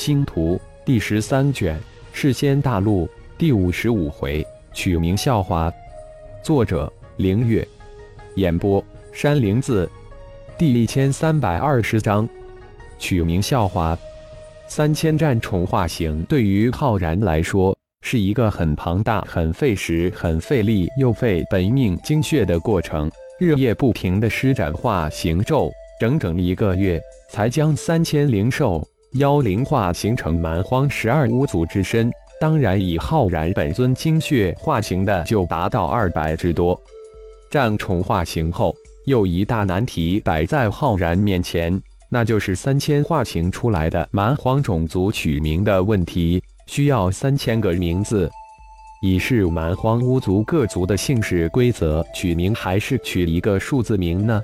星图第十三卷，世仙大陆第五十五回，取名笑话。作者：凌月。演播：山灵子。第一千三百二十章，取名笑话。三千战宠化形对于浩然来说是一个很庞大、很费时、很费力又费本命精血的过程，日夜不停的施展化形咒，整整一个月才将三千灵兽妖灵化形成蛮荒十二巫族之身。当然，以浩然本尊精血化形的就达到二百之多。战宠化形后，又一大难题摆在浩然面前。那就是三千化形出来的蛮荒种族取名的问题，需要三千个名字。以是蛮荒巫族各族的姓氏规则取名，还是取一个数字名呢？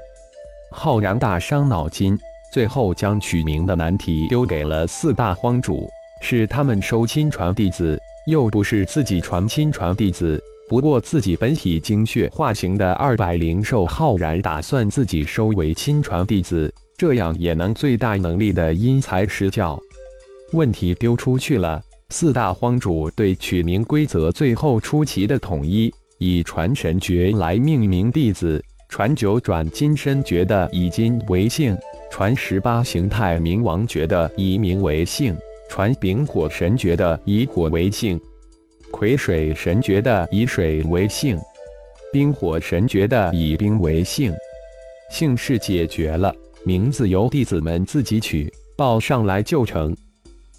浩然大伤脑筋，最后将取名的难题丢给了四大荒主，是他们收亲传弟子，又不是自己传亲传弟子。不过自己本体精血化形的二百灵兽，浩然打算自己收为亲传弟子。这样也能最大能力的因材施教。问题丢出去了。四大荒主对取名规则最后出奇的统一，以传神诀来命名弟子，传九转金身诀的以金为姓，传十八形态冥王诀的以冥为姓，传丙火神诀的以火为姓，癸水神诀的以水为姓，冰火神诀的以冰为姓。姓氏解决了。名字由弟子们自己取，报上来就成。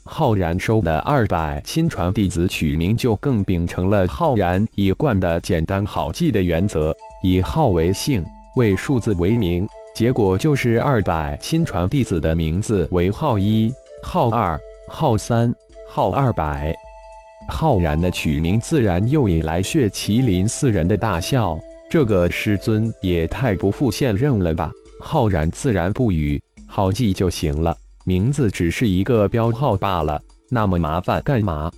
浩然收的二百亲传弟子取名就更秉承了浩然一贯的简单好记的原则，以号为姓，为数字为名。结果就是二百亲传弟子的名字为号一、号二、号三、号二百。浩然的取名自然又引来血麒麟四人的大笑。这个师尊也太不负现任了吧！浩然自然不语，好记就行了，名字只是一个标号罢了，那么麻烦干嘛？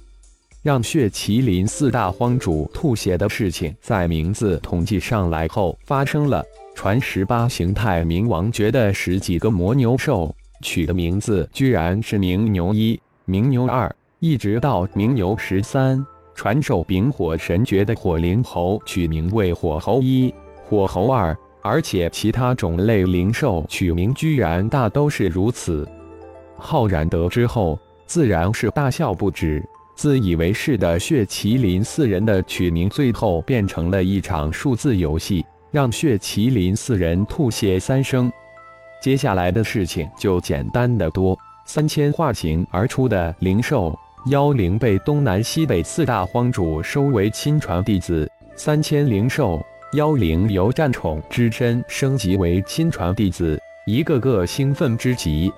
让血麒麟四大荒主吐血的事情在名字统计上来后发生了。传十八形态冥王诀的十几个魔牛兽取的名字居然是冥牛一、冥牛二，一直到冥牛十三。传授丙火神诀的火灵猴取名为火猴一、火猴二。而且其他种类灵兽取名居然大都是如此，浩然得知后自然是大笑不止。自以为是的血麒麟四人的取名，最后变成了一场数字游戏，让血麒麟四人吐血三声。接下来的事情就简单的多，三千化形而出的灵兽妖灵被东南西北四大荒主收为亲传弟子，三千灵兽。妖灵由战宠之身升级为亲传弟子，一个个兴奋之极。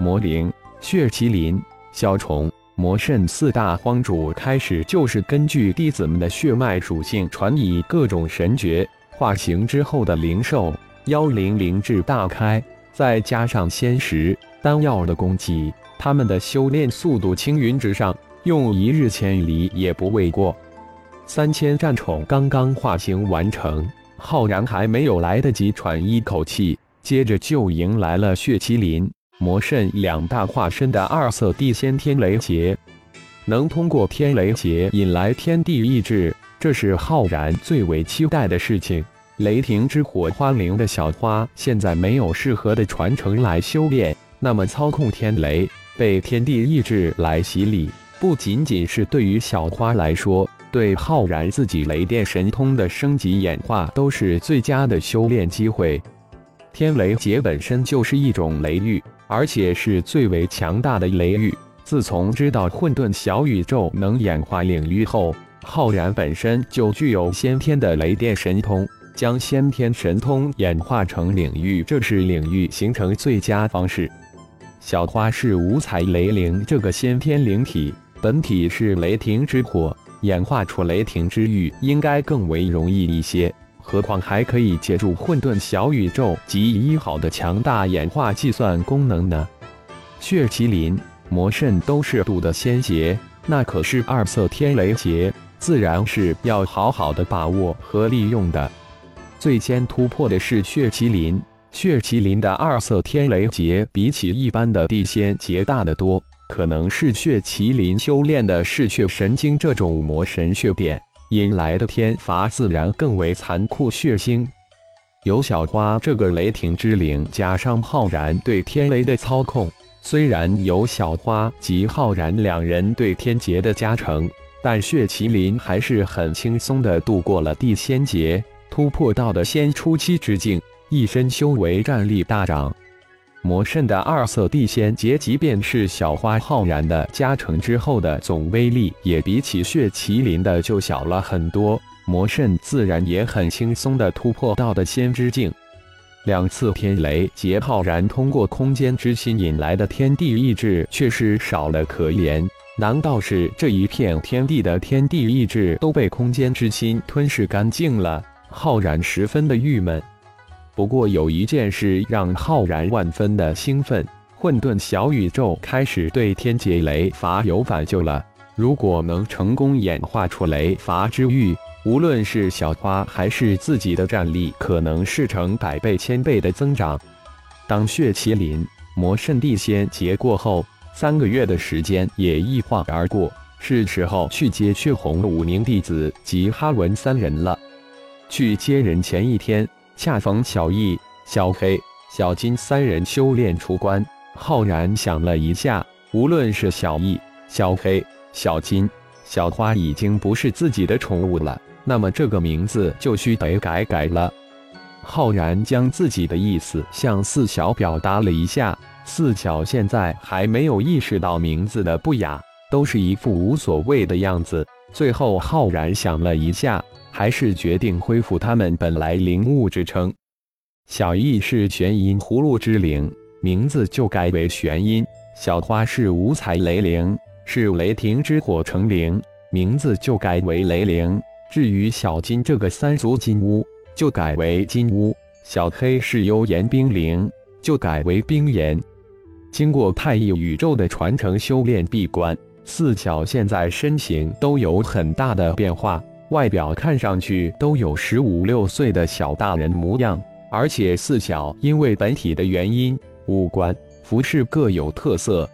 魔灵、血麒麟、小虫、魔圣四大荒主开始就是根据弟子们的血脉属性传以各种神诀，化形之后的灵兽妖灵灵智大开，再加上仙石丹药的供给，他们的修炼速度青云直上，用一日千里也不为过。三千战宠刚刚化形完成，浩然还没有来得及喘一口气，接着就迎来了血麒麟、魔圣两大化身的二色地仙天雷劫。能通过天雷劫引来天地意志，这是浩然最为期待的事情。雷霆之火花灵的小花现在没有适合的传承来修炼，那么操控天雷，被天地意志来洗礼，不仅仅是对于小花来说。对浩然自己雷电神通的升级演化都是最佳的修炼机会。天雷劫本身就是一种雷域，而且是最为强大的雷域。自从知道混沌小宇宙能演化领域后，浩然本身就具有先天的雷电神通，将先天神通演化成领域，这是领域形成最佳方式。小花是五彩雷灵这个先天灵体，本体是雷霆之火。演化出雷霆之域应该更为容易一些，何况还可以借助混沌小宇宙及一好的强大演化计算功能呢。血麒麟、魔肾都是渡的仙劫，那可是二色天雷劫，自然是要好好的把握和利用的。最先突破的是血麒麟，血麒麟的二色天雷劫比起一般的地仙劫大得多。可能是血麒麟修炼的是血神经这种魔神血点引来的天罚，自然更为残酷血腥。有小花这个雷霆之灵，加上浩然对天雷的操控，虽然有小花及浩然两人对天劫的加成，但血麒麟还是很轻松的度过了地仙劫，突破到的仙初期之境，一身修为战力大涨。魔圣的二色地仙劫，即便是小花浩然的加成之后的总威力，也比起血麒麟的就小了很多。魔圣自然也很轻松的突破到的仙之境，两次天雷劫，浩然通过空间之心引来的天地意志却是少了可怜。难道是这一片天地的天地意志都被空间之心吞噬干净了？浩然十分的郁闷。不过有一件事让浩然万分的兴奋：混沌小宇宙开始对天劫雷罚有反救了。如果能成功演化出雷罚之域，无论是小花还是自己的战力，可能是成百倍、千倍的增长。当血麒麟魔圣地仙劫过后，三个月的时间也一晃而过，是时候去接血红五名弟子及哈文三人了。去接人前一天，恰逢小易、小黑、小金三人修炼出关。浩然想了一下，无论是小易、小黑、小金、小花，已经不是自己的宠物了。那么这个名字就需得改改了。浩然将自己的意思向四小表达了一下，四小现在还没有意识到名字的不雅，都是一副无所谓的样子。最后浩然想了一下，还是决定恢复他们本来灵物之称。小易是玄阴葫芦之灵，名字就改为玄阴；小花是五彩雷灵，是雷霆之火成灵，名字就改为雷灵。至于小金这个三足金乌，就改为金乌；小黑是幽岩冰灵，就改为冰岩。经过太一宇宙的传承修炼闭关，四小现在身形都有很大的变化，外表看上去都有十五六岁的小大人模样。而且四小因为本体的原因，五官、服饰各有特色。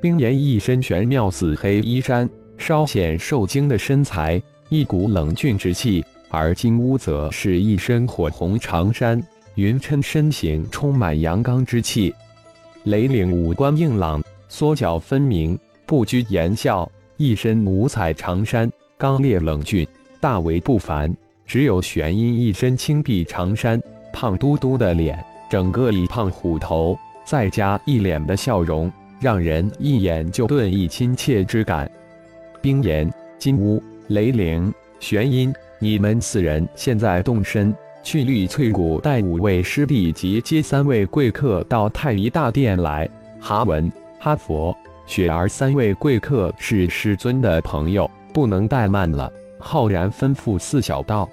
冰炎一身玄妙紫黑衣衫，稍显受惊的身材。一股冷峻之气，而金乌则是一身火红长衫，匀称身形充满阳刚之气。雷领五官硬朗，缩脚分明，不拘言笑，一身五彩长衫，刚烈冷峻，大为不凡。只有玄阴一身青碧长衫，胖嘟嘟的脸，整个一胖虎头，再加一脸的笑容，让人一眼就顿意亲切之感。冰岩金乌。雷灵、玄阴，你们四人现在动身去绿翠谷，带五位师弟及接三位贵客到太乙大殿来。哈文、哈佛、雪儿三位贵客是师尊的朋友，不能怠慢了。浩然吩咐四小道：“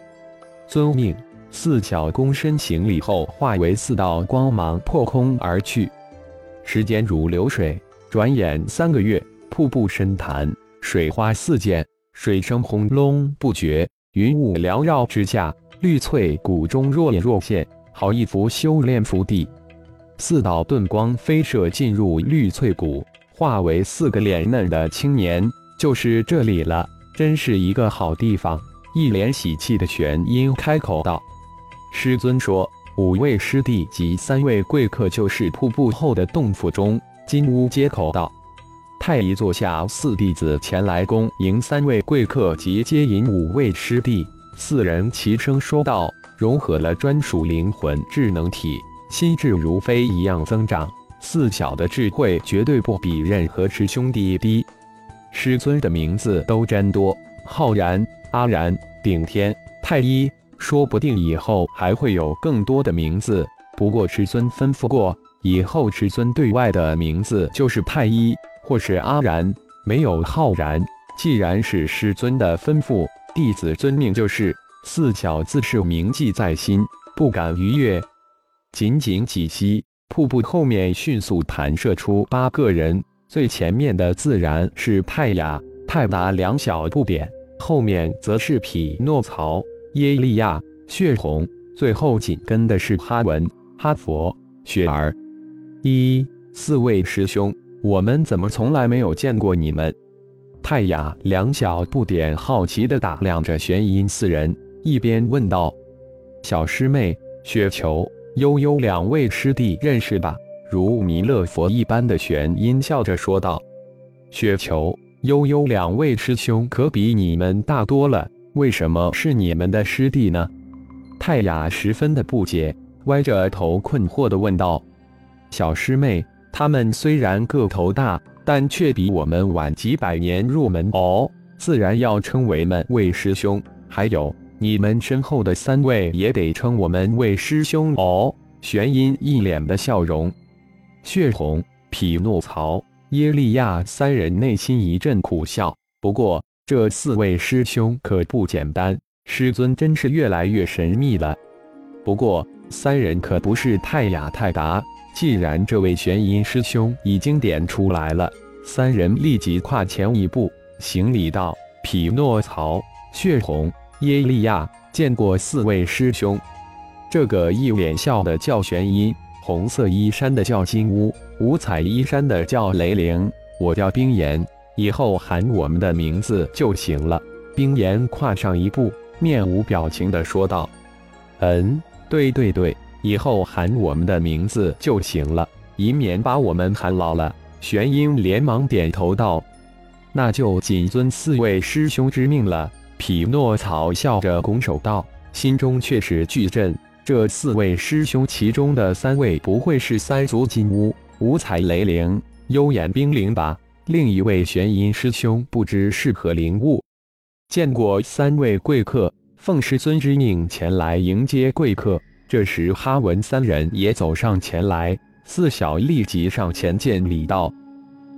遵命。”四小躬身行礼后，化为四道光芒破空而去。时间如流水，转眼三个月，瀑布深潭，水花四溅。水声轰隆不绝，云雾缭绕之下，绿翠谷中若隐若现，好一幅修炼福地。四道遁光飞射进入绿翠谷，化为四个脸嫩的青年，就是这里了，真是一个好地方。一脸喜气的玄音开口道：“师尊说，五位师弟及三位贵客就是瀑布后的洞府中。”金乌接口道。太乙座下四弟子前来恭迎三位贵客及接引五位师弟，四人齐声说道：“融合了专属灵魂智能体，心智如飞一样增长。四小的智慧绝对不比任何师兄弟低。师尊的名字都真多，浩然、阿然、顶天、太一，说不定以后还会有更多的名字。不过师尊吩咐过，以后师尊对外的名字就是太一。”或是阿然，没有浩然。既然是师尊的吩咐，弟子遵命就是。四小自是铭记在心，不敢逾越。仅仅几息，瀑布后面迅速弹射出八个人，最前面的自然是泰雅、泰达两小不点，后面则是匹诺曹、耶利亚、血红，最后紧跟的是哈文、哈佛、雪儿。一四位师兄。我们怎么从来没有见过你们？泰雅两小不点好奇地打量着玄阴四人，一边问道：“小师妹，雪球、悠悠两位师弟认识吧？”如弥勒佛一般的玄音笑着说道：“雪球、悠悠两位师兄可比你们大多了，为什么是你们的师弟呢？”泰雅十分的不解，歪着头困惑的问道：“小师妹，他们虽然个头大。”但却比我们晚几百年入门哦，自然要称为们为师兄。还有你们身后的三位也得称我们为师兄哦。玄音一脸的笑容，血红、匹诺曹、耶利亚三人内心一阵苦笑。不过这四位师兄可不简单，师尊真是越来越神秘了。不过三人可不是泰雅泰达。既然这位玄阴师兄已经点出来了，三人立即跨前一步，行礼道：“匹诺曹、血红、耶利亚，见过四位师兄。”这个一脸笑的叫玄阴，红色衣衫的叫金乌，五彩衣衫的叫雷灵，我叫冰岩，以后喊我们的名字就行了。冰岩跨上一步，面无表情的说道：“嗯，对对对。”以后喊我们的名字就行了，以免把我们喊老了。玄英连忙点头道：“那就谨遵四位师兄之命了。”匹诺曹笑着拱手道，心中却是巨震。这四位师兄其中的三位，不会是三足金乌、五彩雷灵、幽眼冰灵吧？另一位玄阴师兄不知是何灵物。见过三位贵客，奉师尊之命前来迎接贵客。这时，哈文三人也走上前来，四小立即上前见礼道：“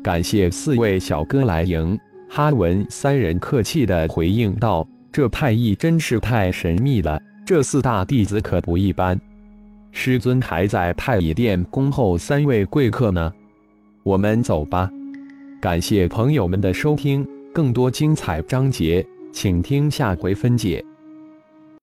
感谢四位小哥来迎。”哈文三人客气地回应道：“这派役真是太神秘了，这四大弟子可不一般。师尊还在太乙殿恭候三位贵客呢，我们走吧。”感谢朋友们的收听，更多精彩章节，请听下回分解。